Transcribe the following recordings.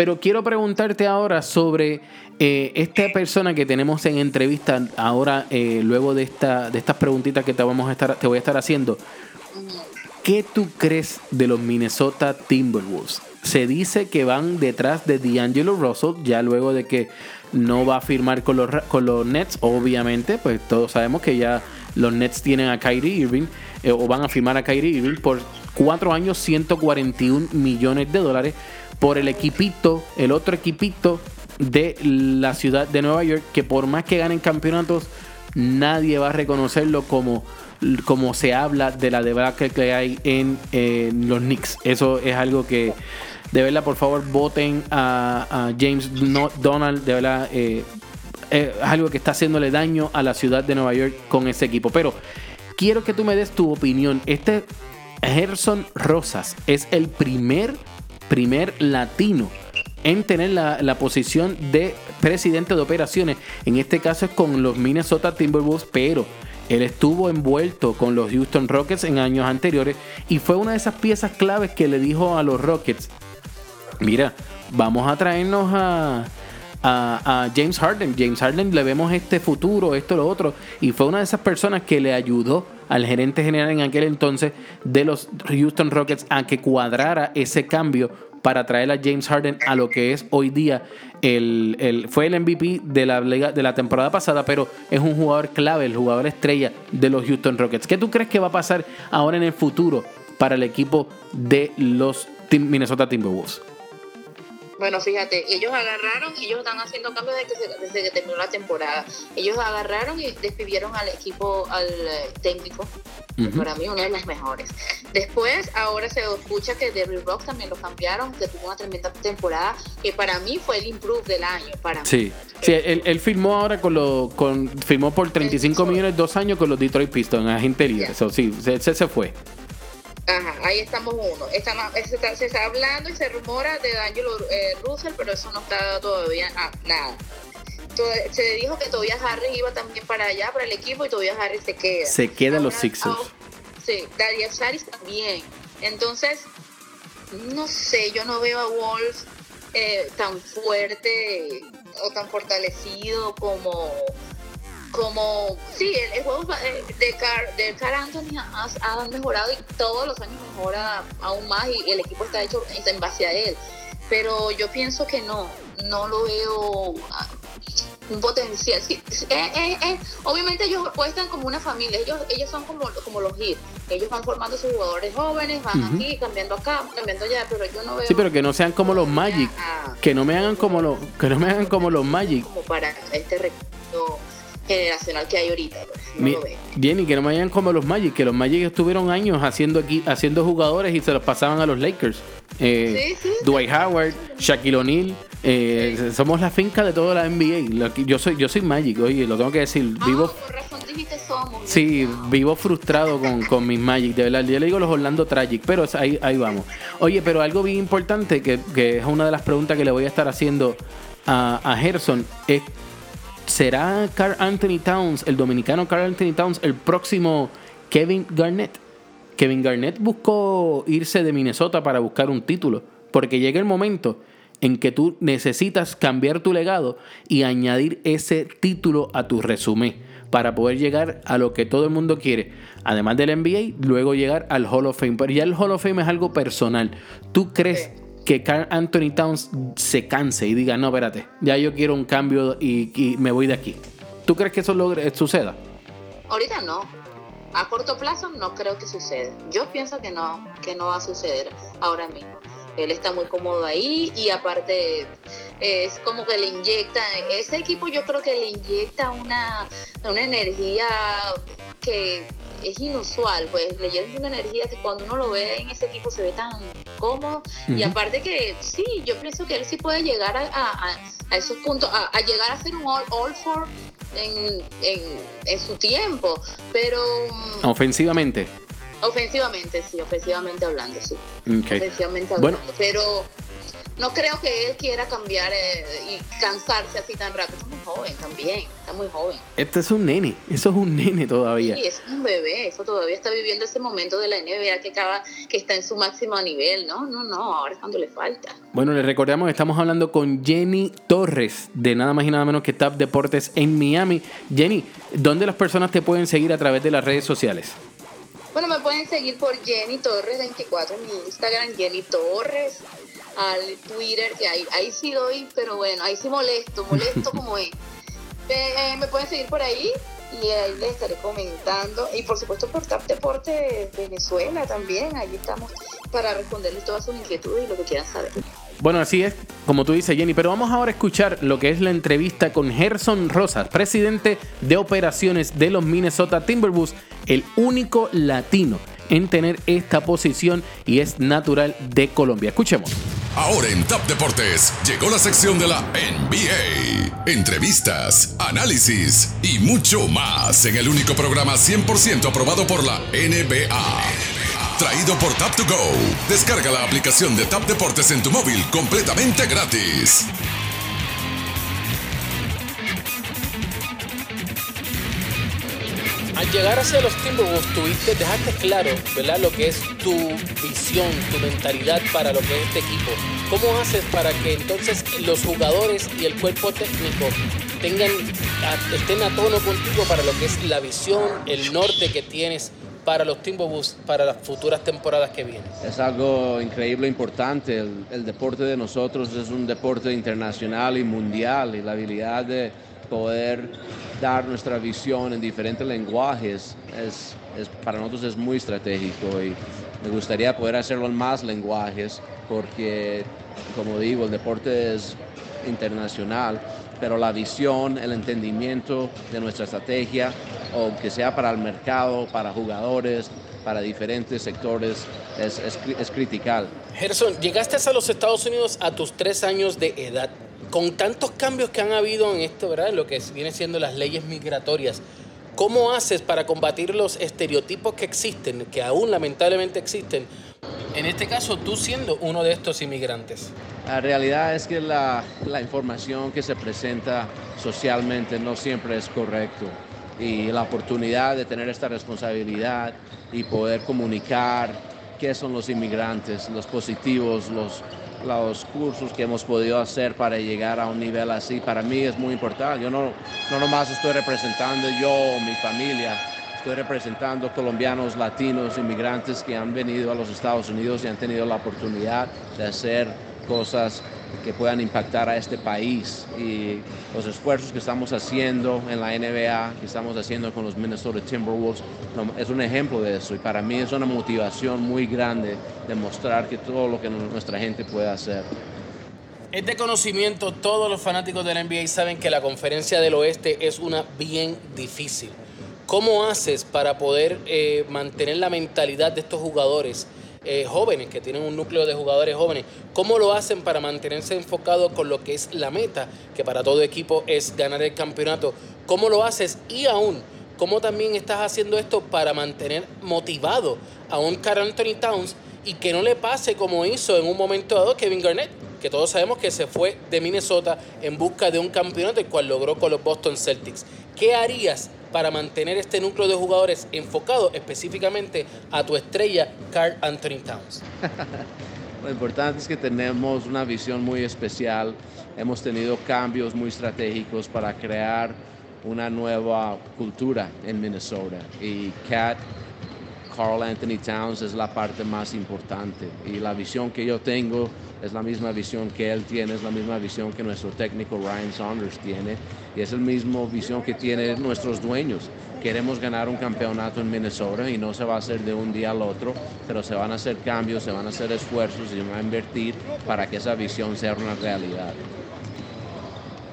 Pero quiero preguntarte ahora sobre eh, esta persona que tenemos en entrevista ahora, eh, luego de, esta, de estas preguntitas que te, vamos a estar, te voy a estar haciendo. ¿Qué tú crees de los Minnesota Timberwolves? Se dice que van detrás de D'Angelo Russell, ya luego de que no va a firmar con los, con los Nets, obviamente, pues todos sabemos que ya los Nets tienen a Kyrie Irving, eh, o van a firmar a Kyrie Irving por cuatro años, 141 millones de dólares, por el equipito, el otro equipito de la ciudad de Nueva York, que por más que ganen campeonatos, nadie va a reconocerlo como como se habla de la debacle que hay en, los Knicks. Eso es algo que, de verdad, por favor, voten a, James Donald. De verdad, eh, es algo que está haciéndole daño a la ciudad de Nueva York con ese equipo. Pero quiero que tú me des tu opinión. Este Gerson Rosas es el primer, primer latino en tener la, la, posición de presidente de operaciones. En este caso es con los Minnesota Timberwolves, pero él estuvo envuelto con los Houston Rockets en años anteriores y fue una de esas piezas claves que le dijo a los Rockets, mira, vamos a traernos a, James Harden. James Harden le vemos este futuro, esto, lo otro. Y fue una de esas personas que le ayudó al gerente general en aquel entonces de los Houston Rockets a que cuadrara ese cambio para traer a James Harden a lo que es hoy día el, fue el MVP de la, de la temporada pasada, pero es un jugador clave, el jugador estrella de los Houston Rockets. ¿Qué tú crees que va a pasar ahora en el futuro para el equipo de los Minnesota Timberwolves? Bueno, fíjate, ellos agarraron, ellos están haciendo cambios desde que, terminó la temporada. Ellos agarraron y despidieron al equipo, al eh, técnico, para mí uno de los mejores. Después, ahora se escucha que Derrick Rock también lo cambiaron, que tuvo una tremenda temporada, que para mí fue el improve del año. Para sí, sí él, firmó ahora con lo, con, firmó por 35 millones dos años con los Detroit Pistons, agente libre. Eso sí, se, se fue. Ajá, ahí estamos uno. se, está, hablando y se rumora de D'Angelo eh, Russell, pero eso no está todavía nada. se dijo que todavía Harris iba también para allá, para el equipo, y todavía Harris se queda. Se quedan los Sixers. sí, Darius Saris también. Entonces, no sé, yo no veo a Wolves eh, tan fuerte o tan fortalecido como como sí, el, juego de Car, de Car Anthony ha, mejorado y todos los años mejora aún más y el equipo está hecho en base a él. Pero yo pienso que no, no lo veo ah, un potencial. Sí, obviamente ellos apuestan como una familia, ellos, ellos son como, como los hits. Ellos van formando sus jugadores jóvenes, van aquí, cambiando acá, cambiando allá, pero yo no veo. Sí, pero que no sean como los Magic, que no me hagan como los, que no me hagan como los Magic. Como para este recuerdo generacional que hay ahorita. Pues, bien, y que no vayan como los Magic, que los Magic estuvieron años haciendo aquí, haciendo jugadores y se los pasaban a los Lakers. Eh, Dwight Howard, Shaquille O'Neal. Eh, somos la finca de toda la NBA. Yo soy, yo soy Magic, oye, lo tengo que decir. Ah, vivo, Sí, vivo frustrado con, con mis Magic, de verdad. Yo le digo los Orlando Tragic, pero ahí, ahí vamos. Oye, pero algo bien importante, que, que es una de las preguntas que le voy a estar haciendo a, a Gerson, es ¿Será Carl Anthony Towns, el dominicano Carl Anthony Towns, el próximo Kevin Garnett? Kevin Garnett buscó irse de Minnesota para buscar un título, porque llega el momento en que tú necesitas cambiar tu legado y añadir ese título a tu resumen para poder llegar a lo que todo el mundo quiere. Además del NBA, luego llegar al Hall of Fame. Pero ya el Hall of Fame es algo personal. ¿Tú crees que Carl Anthony Towns se canse y diga, no, espérate, ya yo quiero un cambio y, me voy de aquí. ¿Tú crees que eso logre, suceda? Ahorita no. A corto plazo no creo que suceda. Yo pienso que no, que no va a suceder ahora mismo. Él está muy cómodo ahí y aparte es como que le inyecta, ese equipo yo creo que le inyecta una, una energía que es inusual, pues le lleva una energía que cuando uno lo ve en ese equipo se ve tan cómodo. Y aparte que sí, yo pienso que él sí puede llegar a, esos puntos, a, llegar a ser un all, all for en, en, su tiempo, pero... Mm, ofensivamente. Ofensivamente, sí, ofensivamente hablando, sí. Ofensivamente hablando. Bueno. Pero no creo que él quiera cambiar eh, y cansarse así tan rápido. Está muy joven también, está muy joven. Este es un nene, eso es un nene todavía. Sí, es un bebé, eso todavía está viviendo ese momento de la NBA que acaba, que está en su máximo nivel, ¿no? No, no, ahora es cuando le falta. Bueno, les recordamos, estamos hablando con Jenny Torres, de nada más y nada menos que TAP Deportes en Miami. Jenny, ¿dónde las personas te pueden seguir a través de las redes sociales? Bueno, me pueden seguir por Jenny Torres 24 en mi Instagram, Jenny Torres al Twitter, que ahí, ahí sí doy, pero bueno, ahí sí molesto, molesto como es. Eh, me pueden seguir por ahí y ahí les estaré comentando. Y por supuesto por TAP Deporte Venezuela también, ahí estamos para responderles todas sus inquietudes y lo que quieran saber. Bueno, así es, como tú dices, Jenny, pero vamos ahora a escuchar lo que es la entrevista con Gerson Rosas, presidente de operaciones de los Minnesota Timberwolves, el único latino en tener esta posición y es natural de Colombia. Escuchemos. Ahora en Top Deportes llegó la sección de la NBA. Entrevistas, análisis y mucho más en el único programa 100% aprobado por la NBA. Traído por Tap 2 Go. Descarga la aplicación de Tap Deportes en tu móvil completamente gratis. al llegar hacia los Timberwolves tuviste, dejaste claro, ¿verdad? Lo que es tu visión, tu mentalidad para lo que es este equipo. ¿Cómo haces para que entonces los jugadores y el cuerpo técnico tengan, estén a tono contigo para lo que es la visión, el norte que tienes para los Timberwolves para las futuras temporadas que vienen? Es algo increíble, importante. El, el deporte de nosotros es un deporte internacional y mundial y la habilidad de poder dar nuestra visión en diferentes lenguajes es, es, para nosotros es muy estratégico y me gustaría poder hacerlo en más lenguajes porque, como digo, el deporte es internacional, pero la visión, el entendimiento de nuestra estrategia, o que sea para el mercado, para jugadores, para diferentes sectores, es, es, es critical. Gerson, llegaste a los Estados Unidos a tus tres años de edad con tantos cambios que han habido en esto, ¿verdad? En lo que viene siendo las leyes migratorias, ¿cómo haces para combatir los estereotipos que existen, que aún lamentablemente existen? En este caso, tú siendo uno de estos inmigrantes. La realidad es que la, la información que se presenta socialmente no siempre es correcto y la oportunidad de tener esta responsabilidad y poder comunicar qué son los inmigrantes, los positivos, los, los cursos que hemos podido hacer para llegar a un nivel así, para mí es muy importante. Yo no, no nomás estoy representando yo mi familia, estoy representando colombianos, latinos, inmigrantes que han venido a los Estados Unidos y han tenido la oportunidad de hacer cosas que puedan impactar a este país y los esfuerzos que estamos haciendo en la NBA, que estamos haciendo con los Minnesota Timberwolves, es un ejemplo de eso y para mí es una motivación muy grande demostrar que todo lo que nuestra gente puede hacer. Es de conocimiento, todos los fanáticos de la NBA saben que la conferencia del oeste es una bien difícil. ¿Cómo haces para poder eh, mantener la mentalidad de estos jugadores? Eh, jóvenes, que tienen un núcleo de jugadores jóvenes, ¿cómo lo hacen para mantenerse enfocados con lo que es la meta, que para todo equipo es ganar el campeonato? ¿Cómo lo haces? Y aún, ¿cómo también estás haciendo esto para mantener motivado a un Carl Anthony Towns y que no le pase como hizo en un momento dado Kevin Garnett? que todos sabemos que se fue de Minnesota en busca de un campeonato, el cual logró con los Boston Celtics. ¿Qué harías para mantener este núcleo de jugadores enfocado específicamente a tu estrella, Carl Anthony Towns? Lo importante es que tenemos una visión muy especial. Hemos tenido cambios muy estratégicos para crear una nueva cultura en Minnesota. Y Cat, Carl Anthony Towns es la parte más importante. Y la visión que yo tengo es la misma visión que él tiene, es la misma visión que nuestro técnico Ryan Saunders tiene y es el mismo visión que tienen nuestros dueños. Queremos ganar un campeonato en Minnesota y no se va a hacer de un día al otro, pero se van a hacer cambios, se van a hacer esfuerzos y se van a invertir para que esa visión sea una realidad.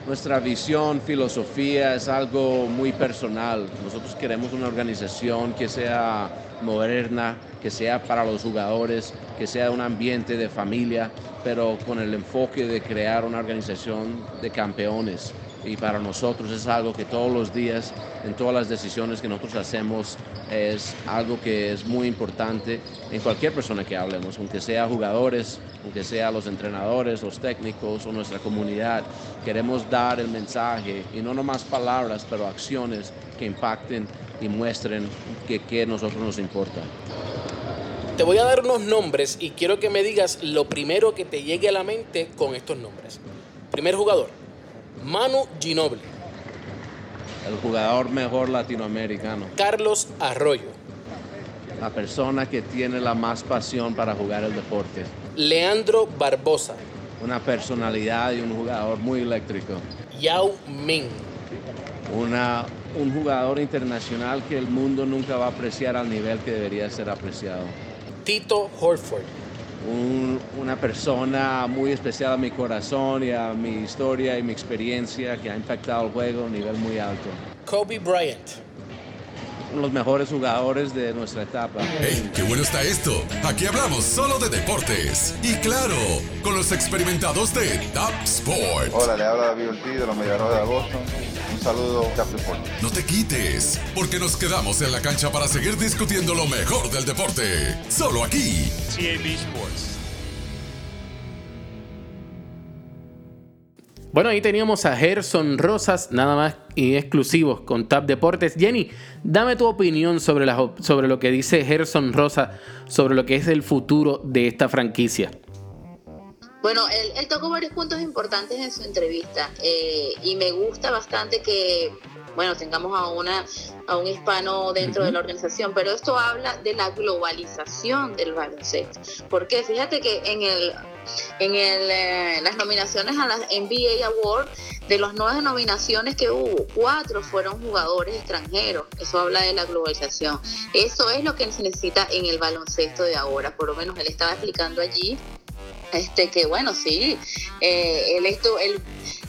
Nuestra visión, filosofía es algo muy personal. Nosotros queremos una organización que sea moderna, que sea para los jugadores, que sea un ambiente de familia, pero con el enfoque de crear una organización de campeones. Y para nosotros es algo que todos los días, en todas las decisiones que nosotros hacemos, es algo que es muy importante en cualquier persona que hablemos, aunque sea jugadores, aunque sea los entrenadores, los técnicos o nuestra comunidad. Queremos dar el mensaje y no nomás palabras, pero acciones que impacten y muestren que, que nosotros nos importa. Te voy a dar unos nombres y quiero que me digas lo primero que te llegue a la mente con estos nombres. Primer jugador, Manu Ginobili. El jugador mejor latinoamericano. Carlos Arroyo. La persona que tiene la más pasión para jugar el deporte. Leandro Barbosa. Una personalidad y un jugador muy eléctrico. Yao Ming. Una, un jugador internacional que el mundo nunca va a apreciar al nivel que debería ser apreciado. Tito Horford. Una persona muy especial a mi corazón y a mi historia y mi experiencia que ha impactado el juego a un nivel muy alto. Kobe Bryant los mejores jugadores de nuestra etapa. ¡Hey, qué bueno está esto! Aquí hablamos solo de deportes. Y claro, con los experimentados de Top Sport. Hola, le habla David Ortiz de los Mediarrojas de Boston. Saludo, Sport. No te quites, porque nos quedamos en la cancha para seguir discutiendo lo mejor del deporte. Solo aquí. CAB Sports. Bueno, ahí teníamos a Gerson Rosas, nada más y exclusivos con Tap Deportes. Jenny, dame tu opinión sobre, sobre lo que dice Gerson Rosas sobre lo que es el futuro de esta franquicia. Bueno, él, tocó varios puntos importantes en su entrevista eh, y me gusta bastante que bueno, tengamos a, una, a un hispano dentro de la organización, pero esto habla de la globalización del baloncesto. Porque fíjate que en el en el, eh, las nominaciones a las NBA Award, de las nueve nominaciones que hubo, cuatro fueron jugadores extranjeros. Eso habla de la globalización. Eso es lo que se necesita en el baloncesto de ahora. Por lo menos él estaba explicando allí este que bueno sí eh, él esto él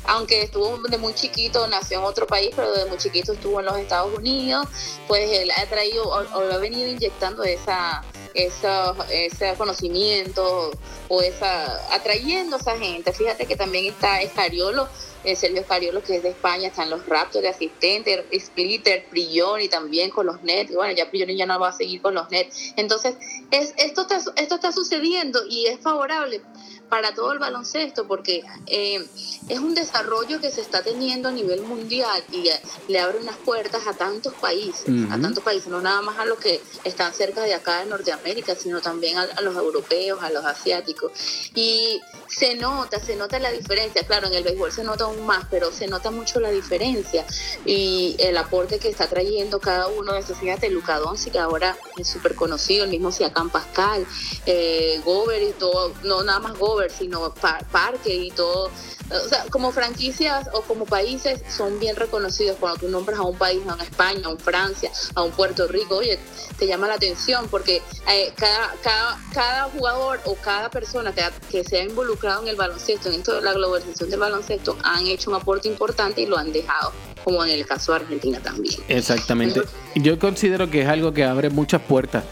aunque estuvo de muy chiquito, nació en otro país, pero de muy chiquito estuvo en los Estados Unidos, pues él ha traído o, ha venido inyectando esa, ese conocimiento o esa atrayendo a esa gente. Fíjate que también está Escariolo, eh, Sergio Escariolo que es de España, están los Raptors de asistente, Splitter, Prioni también con los Nets. Bueno, ya Prioni ya no va a seguir con los Nets. Entonces, es, esto, está, esto está sucediendo y es favorable para todo el baloncesto, porque eh, es un desarrollo que se está teniendo a nivel mundial y le abre unas puertas a tantos países, a tantos países, no nada más a los que están cerca de acá de Norteamérica, sino también a, los europeos, a los asiáticos. Y se nota, se nota la diferencia, claro, en el béisbol se nota aún más, pero se nota mucho la diferencia y el aporte que está trayendo cada uno de estos, fíjate, Luca Doncic, que ahora es súper conocido, el mismo Siakam Pascal, eh, Gober y todo, no nada más Sino Parque y todo. O sea, como franquicias o como países son bien reconocidos cuando tú nombras a un país, a una España, a un Francia, a un Puerto Rico, oye, te llama la atención porque eh, cada, cada, cada jugador o cada persona que, que se ha involucrado en el baloncesto, en esto de la globalización del baloncesto, han hecho un aporte importante y lo han dejado como en el caso de Argentina también. Exactamente. Yo considero que es algo que abre muchas puertas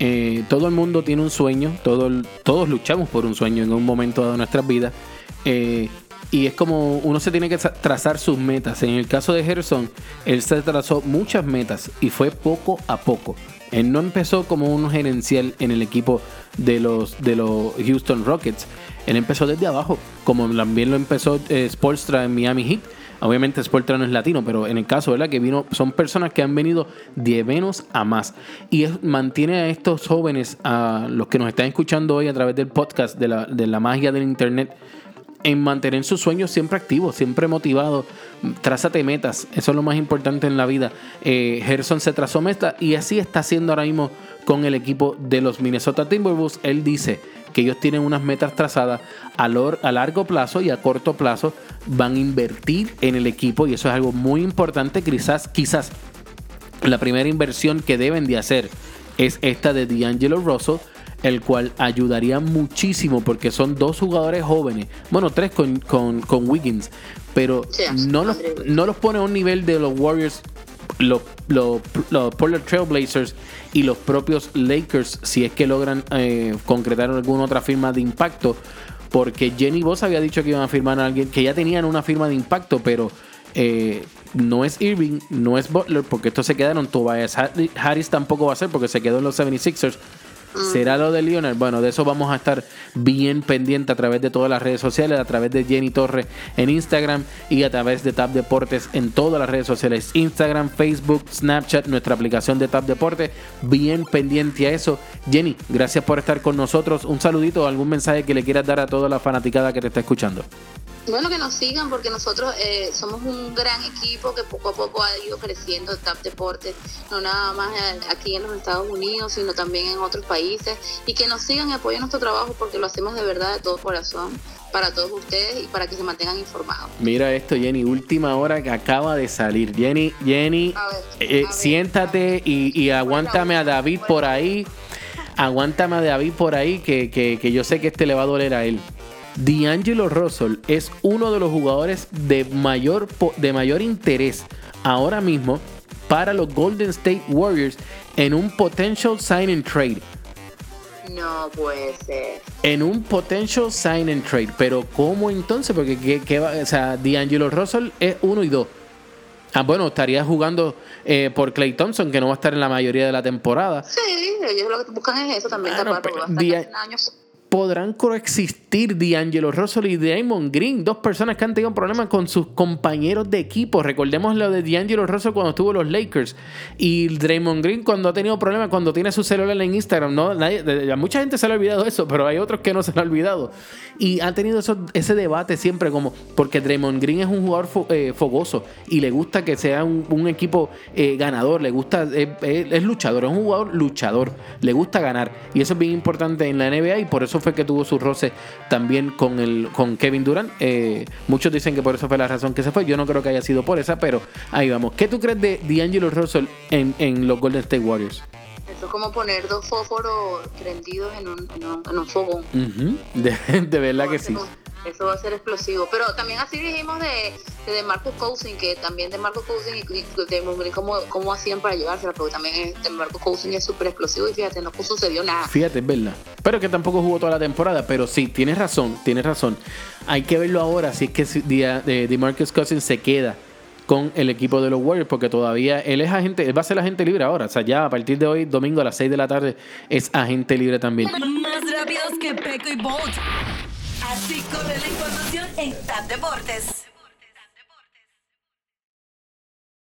eh, todo el mundo tiene un sueño, todo, todos luchamos por un sueño en un momento de nuestras vidas. Eh, y es como uno se tiene que trazar sus metas. En el caso de Gerson, él se trazó muchas metas y fue poco a poco. Él no empezó como un gerencial en el equipo de los, de los Houston Rockets. Él empezó desde abajo, como también lo empezó eh, Spolstra en Miami Heat Obviamente Sportra no es latino, pero en el caso, ¿verdad? Que vino, son personas que han venido de menos a más. Y mantiene a estos jóvenes, a los que nos están escuchando hoy a través del podcast de la, de la magia del internet, en mantener sus sueños siempre activos, siempre motivados. Trázate metas, eso es lo más importante en la vida. Eh, Gerson se trazó metas y así está haciendo ahora mismo con el equipo de los Minnesota Timberwolves. Él dice que ellos tienen unas metas trazadas a, a largo plazo y a corto plazo van a invertir en el equipo y eso es algo muy importante. Quizás, quizás la primera inversión que deben de hacer es esta de D'Angelo Russell, el cual ayudaría muchísimo porque son dos jugadores jóvenes, bueno, tres con, con, Wiggins, pero no, los, no los pone a un nivel de los Warriors, los, los, los Portland Trailblazers y los propios Lakers, si es que logran eh, concretar alguna otra firma de impacto porque Jenny Voss había dicho que iban a firmar a alguien, que ya tenían una firma de impacto, pero eh, no es Irving, no es Butler, porque estos se quedaron. Tobias Harris tampoco va a ser porque se quedó en los 76ers. ¿Será lo de Leonard? Bueno, de eso vamos a estar bien pendiente a través de todas las redes sociales, a través de Jenny Torre en Instagram y a través de Tap Deportes en todas las redes sociales, Instagram, Facebook, Snapchat, nuestra aplicación de Tap Deportes, bien pendiente a eso. Jenny, gracias por estar con nosotros. Un saludito, algún mensaje que le quieras dar a toda la fanaticada que te está escuchando. Bueno, que nos sigan porque nosotros eh, somos un gran equipo que poco a poco ha ido creciendo TAP Deportes, no nada más aquí en los Estados Unidos, sino también en otros países, y que nos sigan y apoyen nuestro trabajo porque lo hacemos de verdad, de todo corazón, para todos ustedes y para que se mantengan informados. Mira esto, Jenny, última hora que acaba de salir. Jenny, Jenny, eh, siéntate y, aguántame a David por ahí. Aguántame a David por ahí, que, que, que yo sé que este le va a doler a él. D'Angelo Russell es uno de los jugadores de mayor, de mayor interés ahora mismo para los Golden State Warriors en un potential sign and trade. No puede ser. En un potential sign and trade. Pero ¿cómo entonces? Porque ¿qué, va? O sea, D'Angelo Russell es uno y dos. Ah, bueno, estaría jugando eh, por Clay Thompson, que no va a estar en la mayoría de la temporada. Sí, ellos lo que buscan es eso también. Ah, años podrán coexistir D'Angelo Russell y Damon Green, dos personas que han tenido problemas con sus compañeros de equipo. Recordemos lo de D'Angelo Russell cuando estuvo los Lakers y Draymond Green cuando ha tenido problemas cuando tiene su celular en Instagram. ¿no? mucha gente se le ha olvidado eso, pero hay otros que no se le ha olvidado. Y ha tenido ese debate siempre como, porque Draymond Green es un jugador eh, fogoso y le gusta que sea un, equipo eh, ganador, le gusta, eh, es luchador, es un jugador luchador, le gusta ganar. Y eso es bien importante en la NBA y por eso fue que tuvo su roce también con, el, con Kevin Durant. Eh, muchos dicen que por eso fue la razón que se fue. Yo no creo que haya sido por esa, pero ahí vamos. ¿Qué tú crees de D'Angelo Russell en, en los Golden State Warriors? Es como poner dos fósforos prendidos en un, en un, fogón. de, de, verdad que sí. Eso va a ser explosivo. Pero también así dijimos de, de Marcus Cousin, que también de Marcus Cousin y, de cómo, cómo hacían para llevársela, porque también de Marcus Cousin es súper explosivo y fíjate, no sucedió nada. Fíjate, es verdad. Pero que tampoco jugó toda la temporada, pero sí, tienes razón, tienes razón. Hay que verlo ahora si es que de, de Marcus Cousins se queda con el equipo de los Warriors, porque todavía él es agente, él va a ser agente libre ahora. O sea, ya a partir de hoy, domingo a las 6 de la tarde, es agente libre también. Más rápidos que Peco y Bolt. Así corre la información en Deportes.